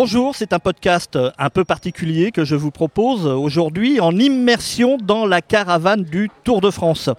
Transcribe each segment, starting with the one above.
Bonjour, c'est un podcast un peu particulier que je vous propose aujourd'hui en immersion dans la caravane du Tour de France.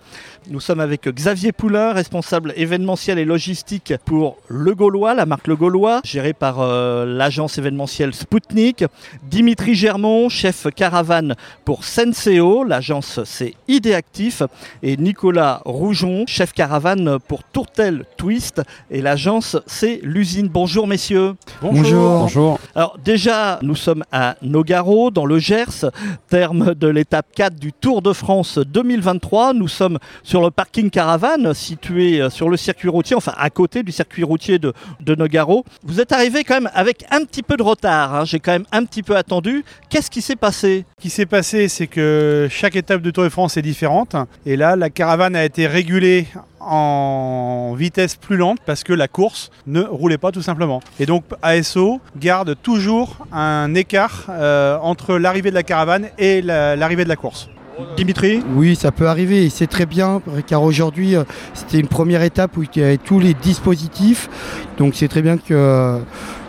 Nous sommes avec Xavier Poulain, responsable événementiel et logistique pour Le Gaulois, la marque Le Gaulois, gérée par euh, l'agence événementielle Spoutnik. Dimitri Germont, chef caravane pour Senseo, l'agence c'est Idéactif. Et Nicolas Roujon, chef caravane pour Tourtel Twist. Et l'agence c'est l'usine. Bonjour messieurs. Bonjour. Bonjour. Alors déjà, nous sommes à Nogaro, dans le Gers, terme de l'étape 4 du Tour de France 2023. Nous sommes sur le parking caravane situé euh, sur le circuit routier, enfin à côté du circuit routier de, Nogaro. Vous êtes arrivé quand même avec un petit peu de retard. hein. J'ai quand même un petit peu attendu. Qu'est-ce qui s'est passé? Ce qui s'est passé, c'est que chaque étape de Tour de France est différente. Et là, la caravane a été régulée en vitesse plus lente parce que la course ne roulait pas tout simplement. Et donc ASO garde toujours un écart euh, entre l'arrivée de la caravane et la- l'arrivée de la course. Dimitri Oui, ça peut arriver c'est très bien car aujourd'hui euh, c'était une première étape où il y avait tous les dispositifs. Donc c'est très bien que euh,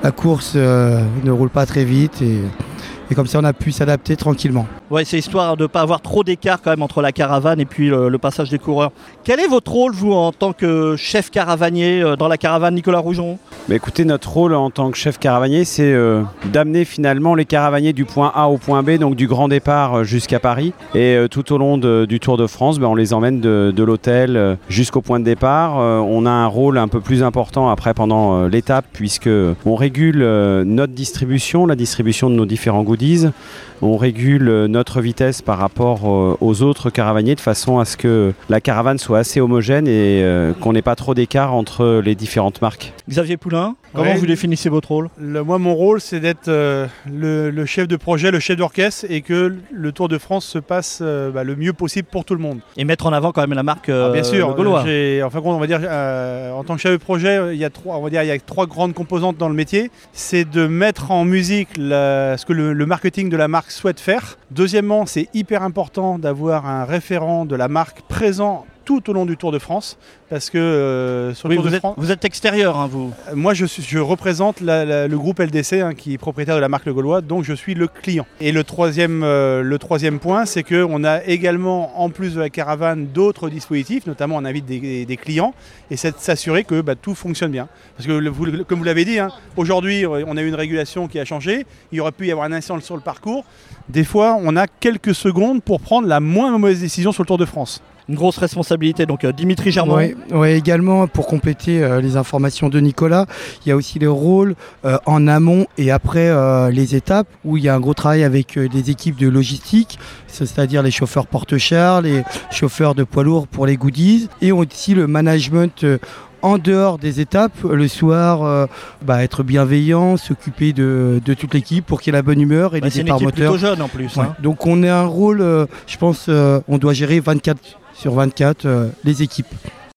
la course ne roule pas très vite et comme ça on a pu s'adapter tranquillement. Ouais, c'est histoire de ne pas avoir trop d'écart quand même entre la caravane et puis le, le passage des coureurs. Quel est votre rôle, vous, en tant que chef caravanier euh, dans la caravane Nicolas Roujon Bah, écoutez, notre rôle en tant que chef caravanier, c'est euh, d'amener finalement les caravaniers du point A au point B, donc du grand départ euh, jusqu'à Paris. Et euh, tout au long de- du Tour de France, bah, on les emmène de, de l'hôtel jusqu'au point de départ. Euh, on a un rôle un peu plus important après pendant euh, l'étape, puisque on régule euh, notre distribution, la distribution de nos différents goodies. On régule notre vitesse par rapport euh, aux autres caravaniers de façon à ce que la caravane soit assez homogène et euh, qu'on n'ait pas trop d'écart entre les différentes marques. Xavier Poulain, comment vous définissez votre rôle? Le- moi, mon rôle, c'est d'être euh, le, le chef de projet, le chef d'orchestre et que le Tour de France se passe euh, bah, le mieux possible pour tout le monde. Et mettre en avant quand même la marque euh, Ah, bien sûr, Gaulois. j'ai- en fin de compte, on va dire, euh, en tant que chef de projet, il y a trois, on va dire, il y a trois grandes composantes dans le métier. C'est de mettre en musique la- ce que le, le marketing de la marque souhaite faire. Deuxièmement, c'est hyper important d'avoir un référent de la marque présent tout au long du Tour de France, parce que euh, sur le Oui, Tour vous de êtes, France, vous êtes extérieur, hein, vous. euh, moi je, suis- je représente la- la- le groupe LDC hein, qui est propriétaire de la marque Le Gaulois, donc je suis le client. Et le troisième, euh, le troisième point, c'est qu'on a également, en plus de la caravane, d'autres dispositifs, notamment on invite des, des clients, et c'est de s'assurer que bah, tout fonctionne bien. Parce que, le- vous- comme vous l'avez dit, hein, aujourd'hui on a eu une régulation qui a changé, il aurait pu y avoir un incident sur le parcours. Des fois, on a quelques secondes pour prendre la moins mauvaise décision sur le Tour de France. Une grosse responsabilité. Donc euh, Dimitri Germain. Ouais, également pour compléter euh, les informations de Nicolas, il y a aussi les rôles euh, en amont et après euh, les étapes où il y a un gros travail avec des équipes de logistique, c'est-à-dire les chauffeurs porte-chars, les chauffeurs de poids lourds pour les goodies et aussi le management en dehors des étapes, le soir, euh, bah, être bienveillant, s'occuper de, de toute l'équipe pour qu'il y ait la bonne humeur et Bah, les départs moteurs. plutôt jeune en plus. Ouais. hein. Donc on a un rôle, euh, je pense, euh, on doit gérer 24 sur 24 euh, les équipes.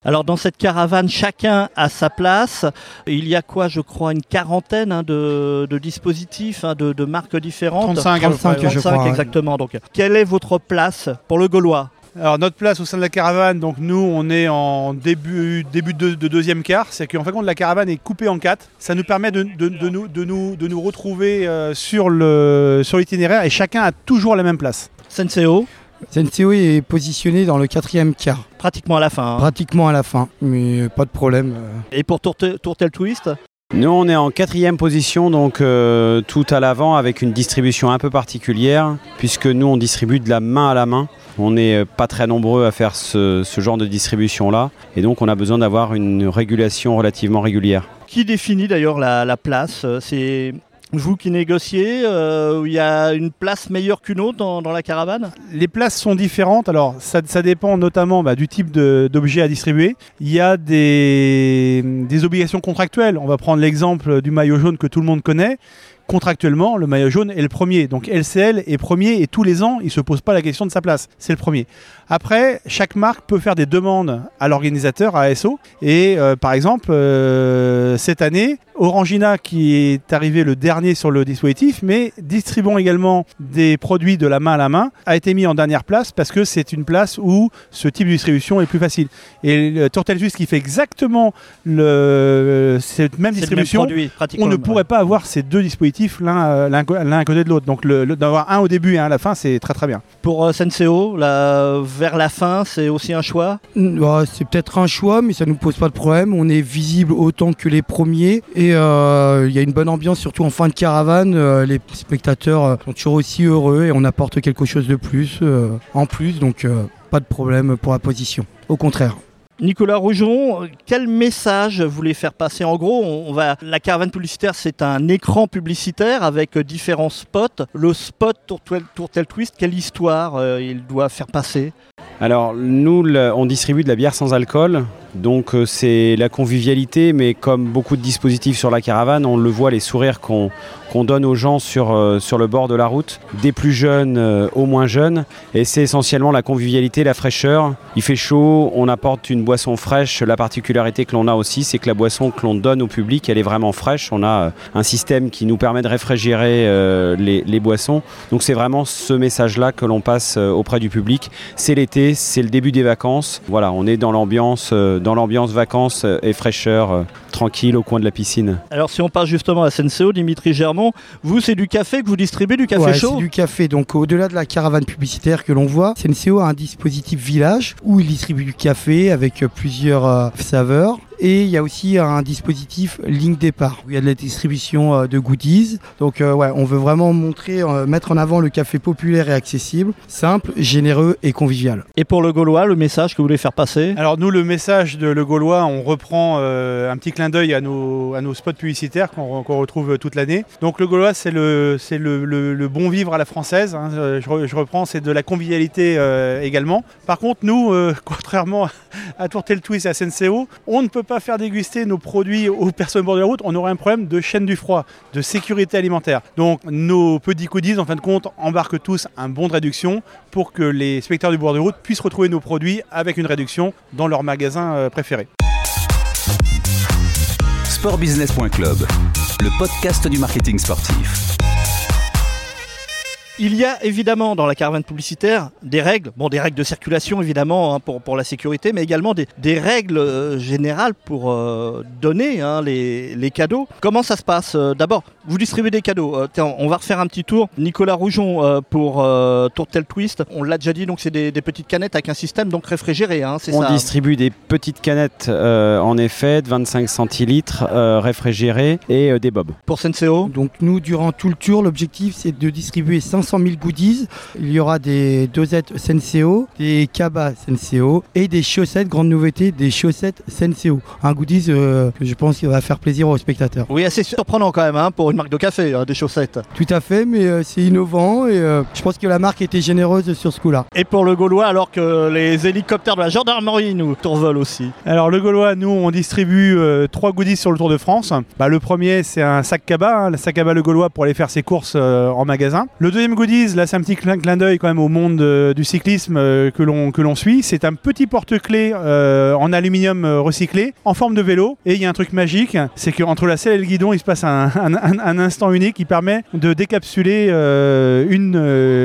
Alors dans cette caravane, chacun a sa place. Il y a quoi, je crois, une quarantaine hein, de, de dispositifs, hein, de, de marques différentes. 35, à peu 35, près, je 35 crois, exactement. Donc, quelle est votre place pour le Gaulois? Alors notre place au sein de la caravane, donc nous on est en début, début de, de deuxième quart, c'est qu'en fin de compte la caravane est coupée en quatre. Ça nous permet de, de- de nous, de, nous, de nous retrouver euh, sur le sur l'itinéraire et chacun a toujours la même place. Senseo, Senseo est positionné dans le quatrième quart, pratiquement à la fin. hein. pratiquement à la fin, mais pas de problème. euh. Et pour Tourte- Tourtel Twist, Nous, on est en quatrième position, donc euh, tout à l'avant avec une distribution un peu particulière, puisque nous, on distribue de la main à la main. On n'est euh, pas très nombreux à faire ce, ce genre de distribution-là, et donc on a besoin d'avoir une régulation relativement régulière. qui définit d'ailleurs la, la place? C'est vous qui négociez euh, Il y a une place meilleure qu'une autre dans, la caravane? Les places sont différentes, alors ça, ça dépend notamment bah, du type d'objet à distribuer. Il y a des obligations contractuelles. On va prendre l'exemple du maillot jaune que tout le monde connaît. Contractuellement, le maillot jaune est le premier. Donc LCL est premier et tous les ans, il ne se pose pas la question de sa place. C'est le premier. Après, chaque marque peut faire des demandes à l'organisateur, à ASO. Et euh, par exemple, euh, cette année, Orangina, qui est arrivé le dernier sur le dispositif, mais distribuant également des produits de la main à la main, a été mis en dernière place parce que c'est une place où ce type de distribution est plus facile. Et le Tourtel Suisse qui fait exactement le, cette même distribution, produit, on ne pourrait pas avoir ces deux dispositifs l'un euh, l'un à côté de l'autre. Donc le- le- d'avoir un au début et un à la fin, c'est très très bien. Pour euh, Senseo, vers la fin, c'est aussi un choix? Bah, c'est peut-être un choix, mais ça nous pose pas de problème. On est visible autant que les premiers et euh, il y a une bonne ambiance, surtout en fin de caravane. Euh, les spectateurs euh, sont toujours aussi heureux et on apporte quelque chose de plus euh, en plus, donc euh, pas de problème pour la position. Au contraire. Nicolas Rougeon, quel message voulez faire passer? En gros, on va, la caravane publicitaire, c'est un écran publicitaire avec euh, différents spots. Le spot Tourtel, Twist, quelle histoire euh, il doit faire passer? Alors nous, on distribue de la bière sans alcool, donc euh, c'est la convivialité, mais comme beaucoup de dispositifs sur la caravane, on le voit, les sourires qu'on donne aux gens sur, euh, sur le bord de la route, des plus jeunes euh, aux moins jeunes, et c'est essentiellement la convivialité, la fraîcheur. Il fait chaud, on apporte une boisson fraîche. La particularité que l'on a aussi, c'est que la boisson que l'on donne au public, elle est vraiment fraîche. On a un système qui nous permet de réfrigérer les, boissons. Donc c'est vraiment ce message-là que l'on passe auprès du public. C'est l'été, c'est le début des vacances. Voilà, on est dans l'ambiance, dans l'ambiance vacances et fraîcheur, euh, tranquille au coin de la piscine. Alors si on passe justement à Senseo, Dimitri Germont, vous c'est du café que vous distribuez, du café Ouais, chaud c'est du café. Donc au-delà de la caravane publicitaire que l'on voit, CNCO a un dispositif village où il distribue du café avec euh, plusieurs euh, saveurs. Et il y a aussi un dispositif ligne départ où il y a de la distribution euh, de goodies. Donc euh, ouais, on veut vraiment montrer, euh, mettre en avant le café populaire et accessible, simple, généreux et convivial. Et pour le Gaulois, le message que vous voulez faire passer? Alors nous, le message de Le Gaulois, on reprend euh, un petit clin d'œil à nos, à nos spots publicitaires qu'on retrouve toute l'année. Donc Le Gaulois, c'est le, c'est le, le- le bon vivre à la française. hein. Je, je reprends, c'est de la convivialité euh, également. Par contre, nous, euh, contrairement à Tourtel Twist et à Senseo, on ne peut pas faire déguster nos produits aux personnes au bord de la route. On aurait un problème de chaîne du froid, de sécurité alimentaire. Donc nos petits goodies, en fin de compte, embarquent tous un bon de réduction pour que les spectateurs du bord de route puissent retrouver nos produits avec une réduction dans leur magasin euh, préféré. Sportbusiness.club, le podcast du marketing sportif. Il y a évidemment dans la caravane publicitaire des règles, bon des règles de circulation évidemment hein, pour, pour la sécurité, mais également des, des règles euh, générales pour euh, donner hein, les, les cadeaux. Comment ça se passe Euh, D'abord, vous distribuez des cadeaux. Euh, tiens, on va refaire un petit tour. Nicolas Rougeon euh, pour euh, Tourtel Twist, on l'a déjà dit, donc c'est des, des petites canettes avec un système donc réfrigéré, hein, c'est On ça distribue des petites canettes, euh, en effet, de 25 centilitres, euh, réfrigérées, et euh, des bobs. Pour Senseo? Donc nous, durant tout le tour, l'objectif c'est de distribuer 500 000 goodies. Il y aura des dosettes Senseo, des cabas Senseo et des chaussettes, grande nouveauté, des chaussettes Senseo. Un goodies euh, que je pense qu'il va faire plaisir aux spectateurs. Oui, assez surprenant quand même hein, pour une marque de café, hein, des chaussettes. Tout à fait, mais euh, c'est innovant et euh, je pense que la marque était généreuse sur ce coup-là. Et pour le Gaulois, alors que les hélicoptères de la gendarmerie nous survolent aussi. Alors le Gaulois, nous on distribue euh, trois goodies sur le Tour de France. Bah, le premier c'est un sac cabas, hein, le sac cabas le Gaulois pour aller faire ses courses euh, en magasin. Le deuxième goodies, là c'est un petit clin, d'œil quand même au monde euh, du cyclisme euh, que l'on suit. C'est un petit porte-clés euh, en aluminium recyclé en forme de vélo. Et il y a un truc magique, c'est qu'entre la selle et le guidon il se passe un, un- un- un instant unique qui permet de décapsuler une,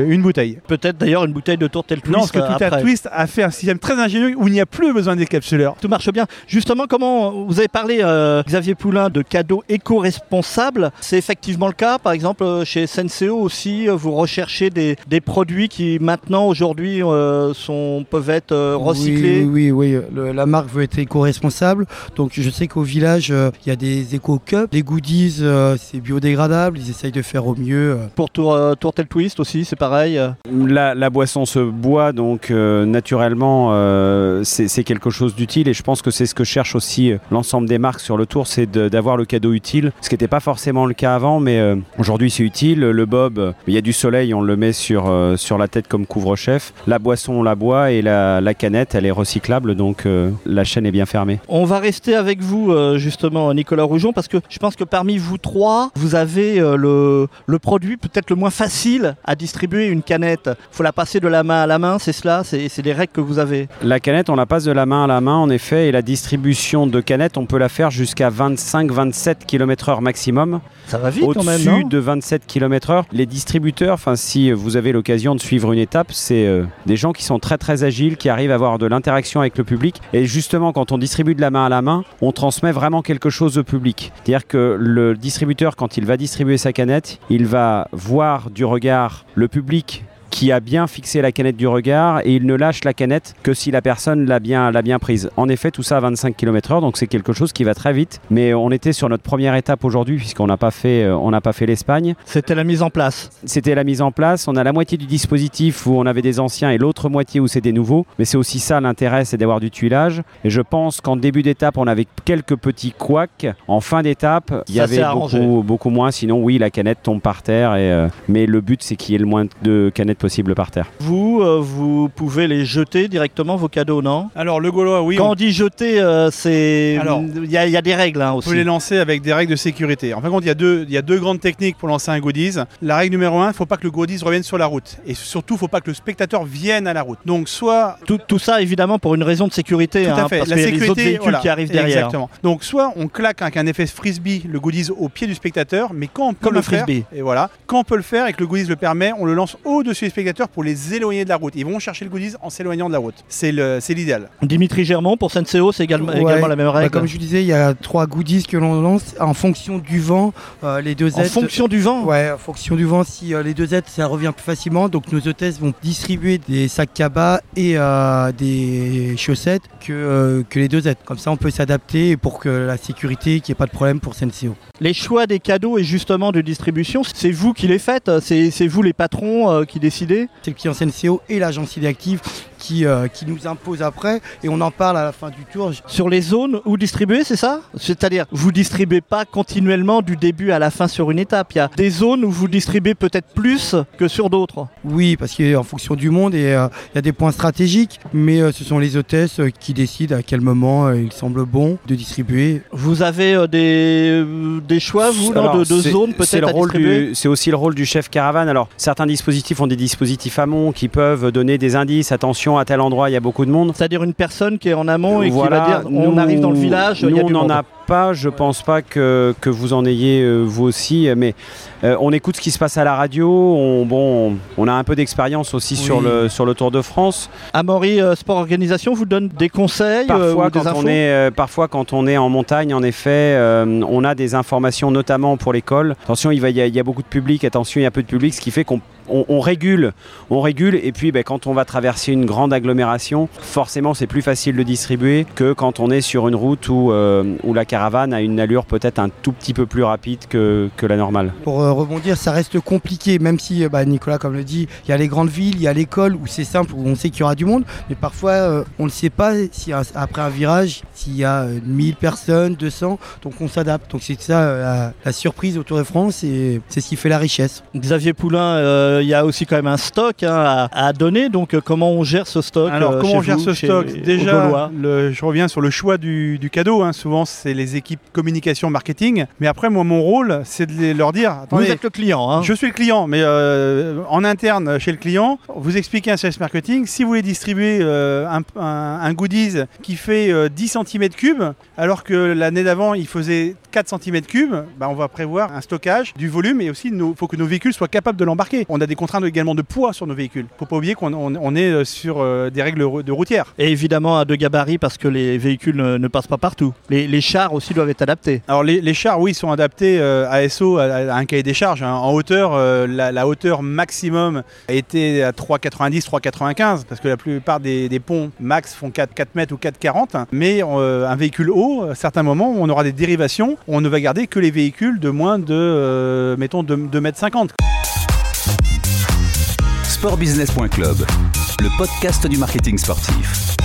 une bouteille. Peut-être d'ailleurs une bouteille de Tourtel Twist Non, parce que après. Twist a fait un système très ingénieux où il n'y a plus besoin de décapsuleur. Tout marche bien. Justement, comment vous avez parlé, Xavier Poulain, de cadeaux éco-responsables C'est effectivement le cas. Par exemple, chez Senseo aussi, vous recherchez des, des produits qui maintenant, aujourd'hui, euh, sont, peuvent être euh, recyclés. Oui, oui, oui. Le- la marque veut être éco-responsable. Donc je sais qu'au village, euh, il y a des éco-cups. Les goodies, euh, c'est biodégradable. Ils essayent de faire au mieux. Pour Tour, euh, Tourtel Twist aussi, c'est pareil. la, la boisson se boit, donc euh, naturellement, euh, c'est quelque chose d'utile et je pense que c'est ce que cherche aussi l'ensemble des marques sur le tour, c'est d'avoir le cadeau utile, ce qui n'était pas forcément le cas avant, mais euh, aujourd'hui c'est utile. Le bob, il y a du soleil, on le met sur, euh, sur la tête comme couvre-chef. La boisson, on la boit et la, la canette, elle est recyclable, donc euh, la chaîne est bien fermée. On va rester avec vous euh, justement Nicolas Rougeon parce que je pense que parmi vous trois, vous avez le, le produit peut-être le moins facile à distribuer une canette. faut la passer de la main à la main, c'est cela C'est les règles que vous avez La canette, on la passe de la main à la main, en effet, et la distribution de canettes, on peut la faire jusqu'à 25-27 km/h maximum. Ça va vite Au-dessus de 27 km/h, les distributeurs, enfin si vous avez l'occasion de suivre une étape, c'est euh, des gens qui sont très très agiles, qui arrivent à avoir de l'interaction avec le public. Et justement, quand on distribue de la main à la main, on transmet vraiment quelque chose au public. C'est-à-dire que le distributeur, quand il va distribuer sa canette, il va voir du regard le public qui a bien fixé la canette du regard et il ne lâche la canette que si la personne l'a bien, l'a bien prise. En effet, tout ça à 25 km/h, donc c'est quelque chose qui va très vite. Mais on était sur notre première étape aujourd'hui puisqu'on n'a pas fait, euh, on n'a pas fait l'Espagne. C'était la mise en place. C'était la mise en place. On a la moitié du dispositif où on avait des anciens et l'autre moitié où c'est des nouveaux. Mais c'est aussi ça l'intérêt, c'est d'avoir du tuilage. Et je pense qu'en début d'étape, on avait quelques petits couacs. En fin d'étape, il y avait beaucoup, beaucoup moins. Sinon, oui, la canette tombe par terre. Et, euh, mais le but, c'est qu'il y ait le moins de canettes possible par terre. Vous, euh, vous pouvez les jeter directement vos cadeaux, non? Alors le Gaulois, oui, Quand on on dit jeter, euh, c'est Alors, il y, a- il y a des règles hein, peut les aussi. lancer avec des règles de sécurité. En fin de compte, il y, a deux, il y a deux grandes techniques pour lancer un goodies. La règle numéro un, il ne faut pas que le goodies revienne sur la route. Et surtout, il ne faut pas que le spectateur vienne à la route. Donc soit Tout, tout ça évidemment pour une raison de sécurité, Tout hein, à fait. parce la qu'il y a les sécurité, autres véhicules voilà, qui arrivent derrière. Exactement. Donc soit on claque avec un effet frisbee le goodies au pied du spectateur, mais quand on peut Comme le un faire, frisbee. et voilà, quand on peut le faire et que le goodies le permet, on le lance au-dessus des spectateurs pour les éloigner de la route. Ils vont chercher le goodies en s'éloignant de la route. C'est le- c'est l'idéal. Dimitri Germont pour Senseo, c'est également, Ouais, également la même Bah, règle. comme je vous disais, il y a trois goodies que l'on lance en fonction du vent. euh, les deux en aides. fonction du vent. Ouais, en fonction du vent, si euh, les deux aides, ça revient plus facilement. Donc nos hôtesses vont distribuer des sacs cabas et euh, des chaussettes que, euh, que les deux aides. Comme ça, on peut s'adapter pour que la sécurité, qu'il n'y ait pas de problème pour Senseo. Les choix des cadeaux et justement de distribution, c'est vous qui les faites, c'est vous les patrons euh, C'est le client Senseo et l'agence Active qui, euh, qui nous impose après. Et on en parle à la fin du tour. Sur les zones où distribuer, c'est ça? C'est-à-dire, vous distribuez pas continuellement du début à la fin sur une étape. Il y a des zones où vous distribuez peut-être plus que sur d'autres. Oui, parce qu'en fonction du monde, et, euh, il y a des points stratégiques, mais euh, ce sont les hôtesses euh, qui décident à quel moment euh, il semble bon de distribuer. Vous avez euh, des, euh, des choix, vous, non, de, zones peut-être C'est aussi le rôle du chef caravane. Alors, certains dispositifs ont des dispositifs amont qui peuvent donner des indices. Attention, à tel endroit, il y a beaucoup de monde. C'est-à-dire une personne qui est en amont et Voilà, qui va dire on nous- arrive dans le village, il Nous, y a on n'en a pas. Je pense pas que, que vous en ayez euh, vous aussi. Mais euh, on écoute ce qui se passe à la radio. On, bon, on a un peu d'expérience aussi Oui. sur, le, sur le Tour de France. Amaury euh, Sport Organisation vous donne des conseils euh, Parfois, ou des quand infos on est, parfois, quand on est en montagne, en effet, on a des informations, notamment pour l'école. Attention, il, va- il y a, il y a beaucoup de public. Attention, il y a peu de public, ce qui fait qu'on on, on régule, on régule. Et puis, ben, quand on va traverser une grande agglomération, forcément, c'est plus facile de distribuer que quand on est sur une route où, euh, où la caravane a une allure peut-être un tout petit peu plus rapide que, que la normale. Pour euh, rebondir, ça reste compliqué, même si euh, bah, Nicolas, comme le dit, il y a les grandes villes, il y a l'école où c'est simple, où on sait qu'il y aura du monde, mais parfois euh, on ne sait pas si après un virage, s'il y a euh, 1000 personnes, 200, donc on s'adapte. Donc c'est ça euh, la, la surprise au Tour de France et c'est ce qui fait la richesse. Xavier Poulain, euh, il y a aussi quand même un stock hein, à, à donner. Donc, euh, comment on gère ce stock Alors, euh, comment chez on gère vous, ce chez- stock Déjà, le- je reviens sur le choix du, du cadeau. hein. Souvent, c'est les équipes communication, marketing. Mais après, moi, mon rôle, c'est de les- leur dire vous êtes le client. Hein. je suis le client, mais euh, en interne chez le client, vous expliquez un service marketing. Si vous voulez distribuer un, un- un goodies qui fait euh, 10 cm3, alors que l'année d'avant il faisait 4 cm3, bah, on va prévoir un stockage du volume et aussi il faut que nos véhicules soient capables de l'embarquer. On a des contraintes également de poids sur nos véhicules. Faut pas oublier qu'on on- on est euh, sur euh, des règles de routière. Et évidemment à deux gabarits parce que les véhicules ne, ne passent pas partout. Les, les chars aussi doivent être adaptés. Alors les, les chars, oui, sont adaptés euh, à SO, à, à un cahier des charges. hein. En hauteur, la, la hauteur maximum a été à 3,90, 3,95, parce que la plupart des, des ponts max font 4, 4 mètres ou 4,40. Mais un véhicule haut, à certains moments, on aura des dérivations. On ne va garder que les véhicules de moins de, euh, mettons, 2, 2 mètres 50. sportbusiness.club, le podcast du marketing sportif.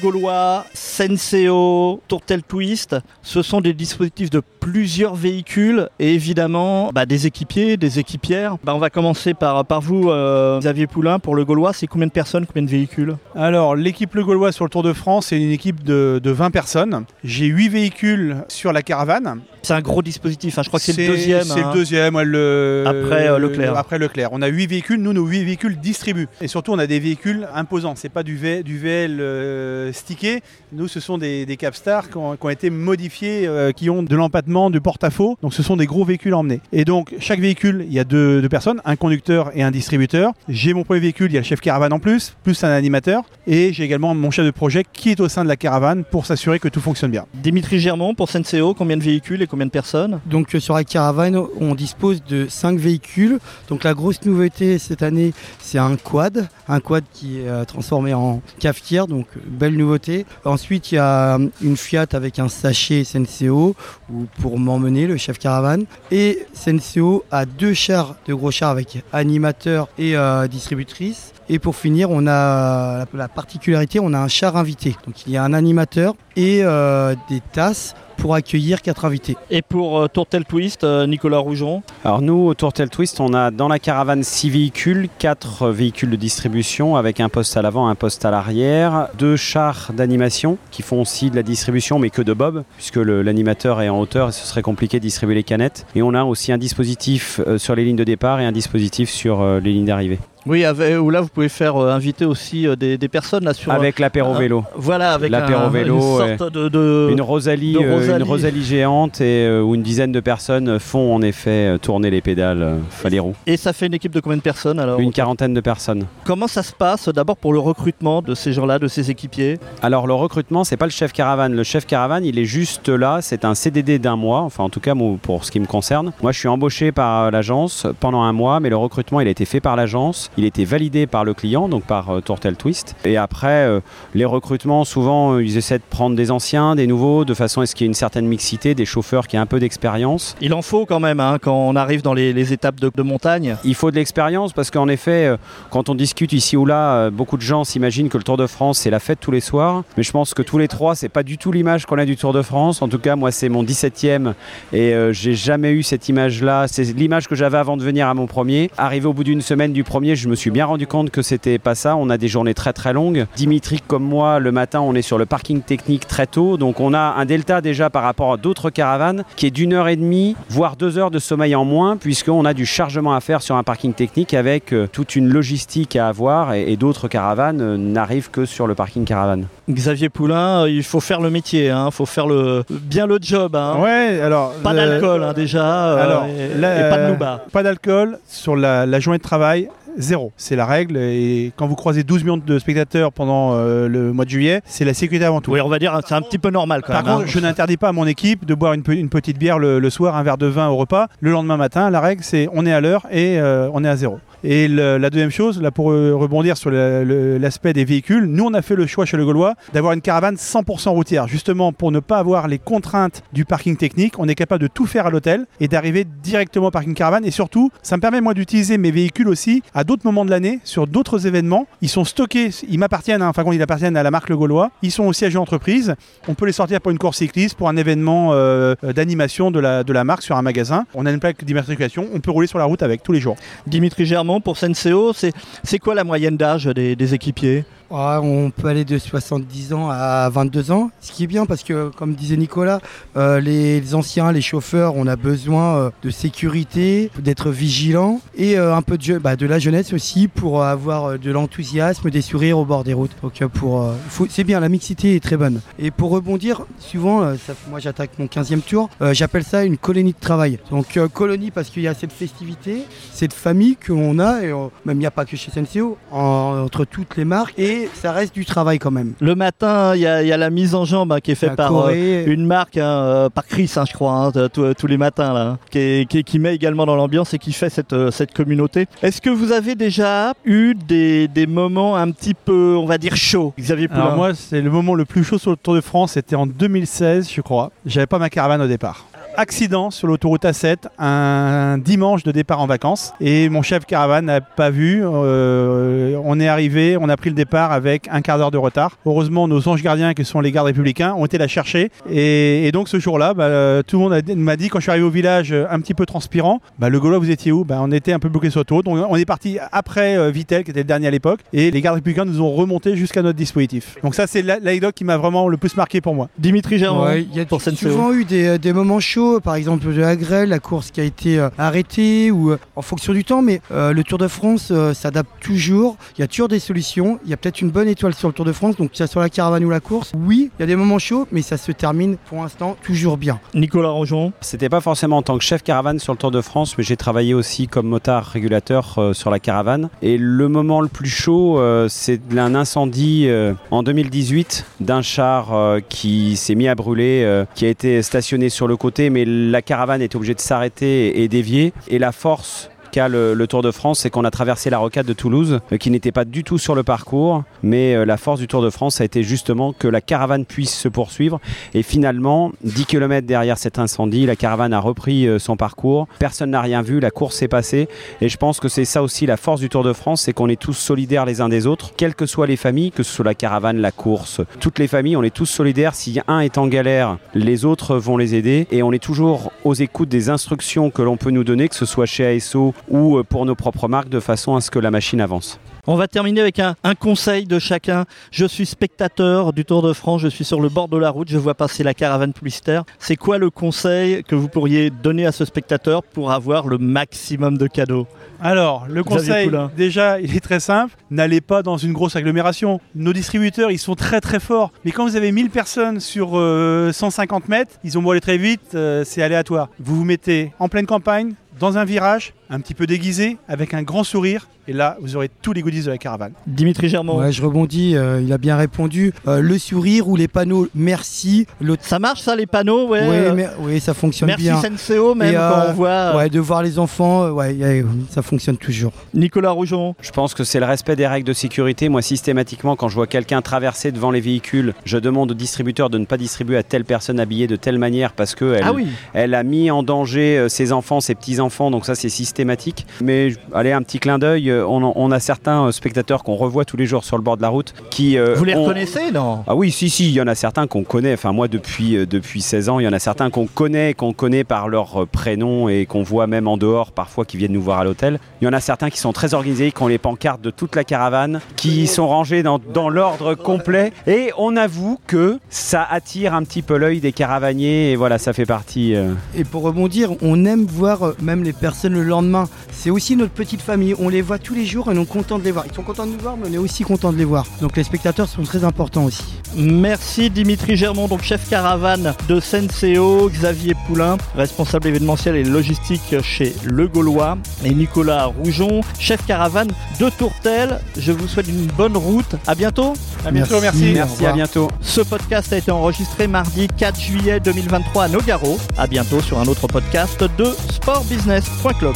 Gaulois, Senseo, Tourtel Twist, ce sont des dispositifs de plusieurs véhicules et évidemment bah, des équipiers, des équipières. Bah, on va commencer par, par vous, euh, Xavier Poulain, pour le Gaulois. C'est combien de personnes, combien de véhicules? Alors, l'équipe Le Gaulois sur le Tour de France, c'est une équipe de, de 20 personnes. J'ai 8 véhicules sur la caravane. C'est un gros dispositif, hein. je crois que c'est le deuxième. C'est hein. le deuxième, ouais, le- Après, euh, Leclerc. Après Leclerc. On a 8 véhicules, nous nos 8 véhicules distribuent. Et surtout on a des véhicules imposants, c'est pas du, V- du VL euh, stické, nous ce sont des, des Capstar qui ont, qui ont été modifiés, euh, qui ont de l'empattement, du porte-à-faux, donc ce sont des gros véhicules à emmener. Et donc chaque véhicule, il y a deux, deux personnes, un conducteur et un distributeur. J'ai mon premier véhicule, il y a le chef caravane en plus, plus un animateur, et j'ai également mon chef de projet qui est au sein de la caravane pour s'assurer que tout fonctionne bien. Dimitri Germont, pour Senseo, combien de véhicules et combien de personnes? Donc euh, sur la caravane, on dispose de 5 véhicules. Donc la grosse nouveauté cette année, c'est un quad, un quad qui est euh, transformé en cafetière, donc belle nouveauté. Ensuite, il y a une Fiat avec un sachet Senseo ou pour m'emmener le chef caravane. Et Senseo a deux chars de gros chars avec animateur et euh, distributrice. Et pour finir, on a la- la particularité, on a un char invité. Donc il y a un animateur et euh, des tasses pour accueillir quatre invités. Et pour euh, Tourtel Twist, euh, Nicolas Rougeon Alors nous, au Tourtel Twist, on a dans la caravane 6 véhicules, 4 véhicules de distribution avec un poste à l'avant, un poste à l'arrière, deux chars d'animation qui font aussi de la distribution mais que de bob puisque l'animateur est en hauteur et ce serait compliqué de distribuer les canettes. Et on a aussi un dispositif euh, sur les lignes de départ et un dispositif sur euh, les lignes d'arrivée. Oui, avec- où là vous pouvez faire euh, inviter aussi euh, des, des personnes là sur. Avec l'apéro vélo. Voilà, avec l'apéro un- vélo, une sorte de, de- Une Rosalie, de euh, Rosalie. une Rosalie géante et, euh, où une dizaine de personnes font en effet euh, tourner les pédales, euh, enfin, les roues. Et ça fait une équipe de combien de personnes alors Une quarantaine de personnes. Comment ça se passe d'abord pour le recrutement de ces gens-là, de ces équipiers? Alors le recrutement, c'est pas le chef caravane. Le chef caravane, il est juste là. C'est un CDD d'un mois, enfin en tout cas pour ce qui me concerne. Moi, je suis embauché par euh, l'agence pendant un mois, mais le recrutement, il a été fait par l'agence. Il a été validé par le client, donc par euh, Tourtel Twist. Et après, les recrutements, souvent, ils essaient de prendre des anciens, des nouveaux, de façon à ce qu'il y ait une certaine mixité, des chauffeurs qui aient un peu d'expérience. Il en faut quand même hein, quand on arrive dans les, les étapes de, de montagne. Il faut de l'expérience parce qu'en effet, euh, quand on discute ici ou là, euh, beaucoup de gens s'imaginent que le Tour de France c'est la fête tous les soirs. Mais je pense que tous les trois, c'est pas du tout l'image qu'on a du Tour de France. En tout cas, moi, c'est mon 17e et euh, j'ai jamais eu cette image-là. C'est l'image que j'avais avant de venir à mon premier. Arrivé au bout d'une semaine du premier, je me suis bien rendu compte que c'était pas ça. On a des journées très très longues. Dimitri, comme moi, le matin, on est sur le parking technique très tôt. Donc on a un delta déjà par rapport à d'autres caravanes qui est d'une heure et demie, voire deux heures de sommeil en moins, puisqu'on a du chargement à faire sur un parking technique avec euh, toute une logistique à avoir et, et d'autres caravanes euh, n'arrivent que sur le parking caravane. Xavier Poulain, euh, il faut faire le métier, il faut faire le, bien le job. hein. Ouais, alors. Pas euh, d'alcool hein, déjà, euh, alors, et, pas de nouba. Pas d'alcool sur la, la journée de travail. Zéro, c'est la règle. Et quand vous croisez 12 millions de spectateurs pendant euh, le mois de juillet, c'est la sécurité avant tout. Oui, on va dire, c'est un petit peu normal quand Par même. contre, hein. je n'interdis pas à mon équipe de boire une, pe- une petite bière le, le soir, un verre de vin au repas. Le lendemain matin, la règle, c'est on est à l'heure et euh, on est à zéro. Et le- la deuxième chose, là pour euh, rebondir sur l'aspect des véhicules, nous on a fait le choix chez le Gaulois d'avoir une caravane 100% routière, justement pour ne pas avoir les contraintes du parking technique. On est capable de tout faire à l'hôtel et d'arriver directement au parking caravane. Et surtout, ça me permet moi d'utiliser mes véhicules aussi à d'autres moments de l'année, sur d'autres événements. Ils sont stockés, ils m'appartiennent, hein, enfin quand ils appartiennent à la marque Le Gaulois. Ils sont au siège d'entreprise. On peut les sortir pour une course cycliste, pour un événement euh, d'animation de la, marque sur un magasin. On a une plaque d'immatriculation, on peut rouler sur la route avec tous les jours. Dimitri Germont pour Senseo, c'est quoi la moyenne d'âge des, équipiers? On peut aller de 70 ans à 22 ans, ce qui est bien parce que, comme disait Nicolas, euh, les, anciens, les chauffeurs, on a besoin euh, de sécurité, d'être vigilant et euh, un peu bah, de la jeunesse aussi pour avoir de l'enthousiasme, des sourires au bord des routes. C'est bien, la mixité est très bonne. Et pour rebondir, souvent, moi j'attaque mon 15e tour, j'appelle ça une colonie de travail. Donc colonie parce qu'il y a cette festivité, cette famille que l'on a, et même il n'y a pas que chez en- entre toutes les marques, ça reste du travail quand même. Le matin, il y, a il y a la mise en jambe hein, qui est faite par euh, une marque, hein, euh, par Chris, hein, je crois, hein, tous- tous les matins, là, qui, est- qui- qui met également dans l'ambiance et qui fait cette, euh, cette communauté. Est-ce que vous avez déjà eu des, des moments un petit peu, on va dire, chauds, Xavier Poulain Alors moi, c'est le moment le plus chaud sur le Tour de France, c'était en 2016, je crois. J'avais pas ma caravane au départ. Accident sur l'autoroute A7, un dimanche de départ en vacances. Et mon chef caravane n'a pas vu. Euh, on est arrivé, on a pris le départ avec un quart d'heure de retard. Heureusement, nos anges gardiens, qui sont les gardes républicains, ont été la chercher. Et, et donc ce jour-là, bah, euh, tout le monde m'a dit, quand je suis arrivé au village euh, un petit peu transpirant, bah, le Gaulois, vous étiez où? Bah, On était un peu bloqué sur l'autoroute. Donc on est parti après euh, Vitel, qui était le dernier à l'époque. Et les gardes républicains nous ont remonté jusqu'à notre dispositif. Donc ça, c'est la- l'anecdote qui m'a vraiment le plus marqué pour moi. Dimitri Germain Ouais, il y a pour souvent eu des, des moments chauds, par exemple de la grêle, la course qui a été euh, arrêtée ou euh, en fonction du temps, mais euh, le Tour de France euh, s'adapte toujours. Il y a toujours des solutions. Il y a peut-être une bonne étoile sur le Tour de France, donc que ce soit la caravane ou la course. Oui, il y a des moments chauds, mais ça se termine pour l'instant toujours bien. Nicolas Rojon. C'était pas forcément en tant que chef caravane sur le Tour de France, mais j'ai travaillé aussi comme motard régulateur euh, sur la caravane. Et le moment le plus chaud, euh, c'est un incendie euh, en 2018 d'un char euh, qui s'est mis à brûler, euh, qui a été stationné sur le côté, mais la caravane était obligée de s'arrêter et dévier. Et la force le, le Tour de France, c'est qu'on a traversé la rocade de Toulouse, euh, qui n'était pas du tout sur le parcours, mais euh, la force du Tour de France a été justement que la caravane puisse se poursuivre. Et finalement, 10 km derrière cet incendie, la caravane a repris euh, son parcours. Personne n'a rien vu, la course s'est passée. Et je pense que c'est ça aussi la force du Tour de France, c'est qu'on est tous solidaires les uns des autres, quelles que soient les familles, que ce soit la caravane, la course, toutes les familles, on est tous solidaires. Si un est en galère, les autres vont les aider. Et on est toujours aux écoutes des instructions que l'on peut nous donner, que ce soit chez ASO ou euh, pour nos propres marques, de façon à ce que la machine avance. On va terminer avec un, un conseil de chacun. Je suis spectateur du Tour de France, je suis sur le bord de la route, je vois passer la caravane publicitaire. C'est quoi le conseil que vous pourriez donner à ce spectateur pour avoir le maximum de cadeaux? Alors, le conseil, déjà, il est très simple. N'allez pas dans une grosse agglomération. Nos distributeurs, ils sont très très forts. Mais quand vous avez 1000 personnes sur euh, 150 mètres, ils ont beau aller très vite, euh, c'est aléatoire. Vous vous mettez en pleine campagne, dans un virage, un petit peu déguisé, avec un grand sourire. Et là, vous aurez tous les goodies de la caravane. Dimitri Germain. Ouais, je rebondis, euh, il a bien répondu. Euh, le sourire ou les panneaux merci. Le... Ça marche ça les panneaux ouais, Ouais, euh, mais- ça fonctionne Merci bien. Senseo même Et, euh, quand on voit euh, Ouais, de voir les enfants, ouais, ça fonctionne toujours. Nicolas Rougeon. Je pense que c'est le respect des règles de sécurité. Moi, systématiquement, quand je vois quelqu'un traverser devant les véhicules, je demande au distributeur de ne pas distribuer à telle personne habillée de telle manière parce que elle, Ah oui. elle a mis en danger ses enfants, ses petits-enfants. Donc ça, c'est systématique. Mais je- allez, un petit clin d'œil. euh, On, a certains euh, spectateurs qu'on revoit tous les jours sur le bord de la route qui... euh, Vous les ont- reconnaissez non? Ah oui, si, si, il y en a certains qu'on connaît. Enfin, moi, depuis, euh, depuis 16 ans, il y en a certains qu'on connaît, qu'on connaît par leur prénom et qu'on voit même en dehors, parfois, qui viennent nous voir à l'hôtel. Il y en a certains qui sont très organisés, qui ont les pancartes de toute la caravane, qui sont rangés dans, dans l'ordre complet. Et on avoue que ça attire un petit peu l'œil des caravaniers. Et voilà, ça fait partie. euh, Et pour rebondir, on aime voir même les personnes le lendemain. C'est aussi notre petite famille. On les voit tous les jours et on est content de les voir. Ils sont contents de nous voir, mais on est aussi content de les voir. Donc les spectateurs sont très importants aussi. Merci Dimitri Germont, donc chef caravane de Senseo, Xavier Poulain, responsable événementiel et logistique chez Le Gaulois, et Nicolas Rougeon, chef caravane de Tourtel. Je vous souhaite une bonne route. À bientôt. À bientôt, Merci. merci. Merci, à bientôt. Ce podcast a été enregistré mardi 4 juillet 2023 à Nogaro. À bientôt sur un autre podcast de sportbusiness.club.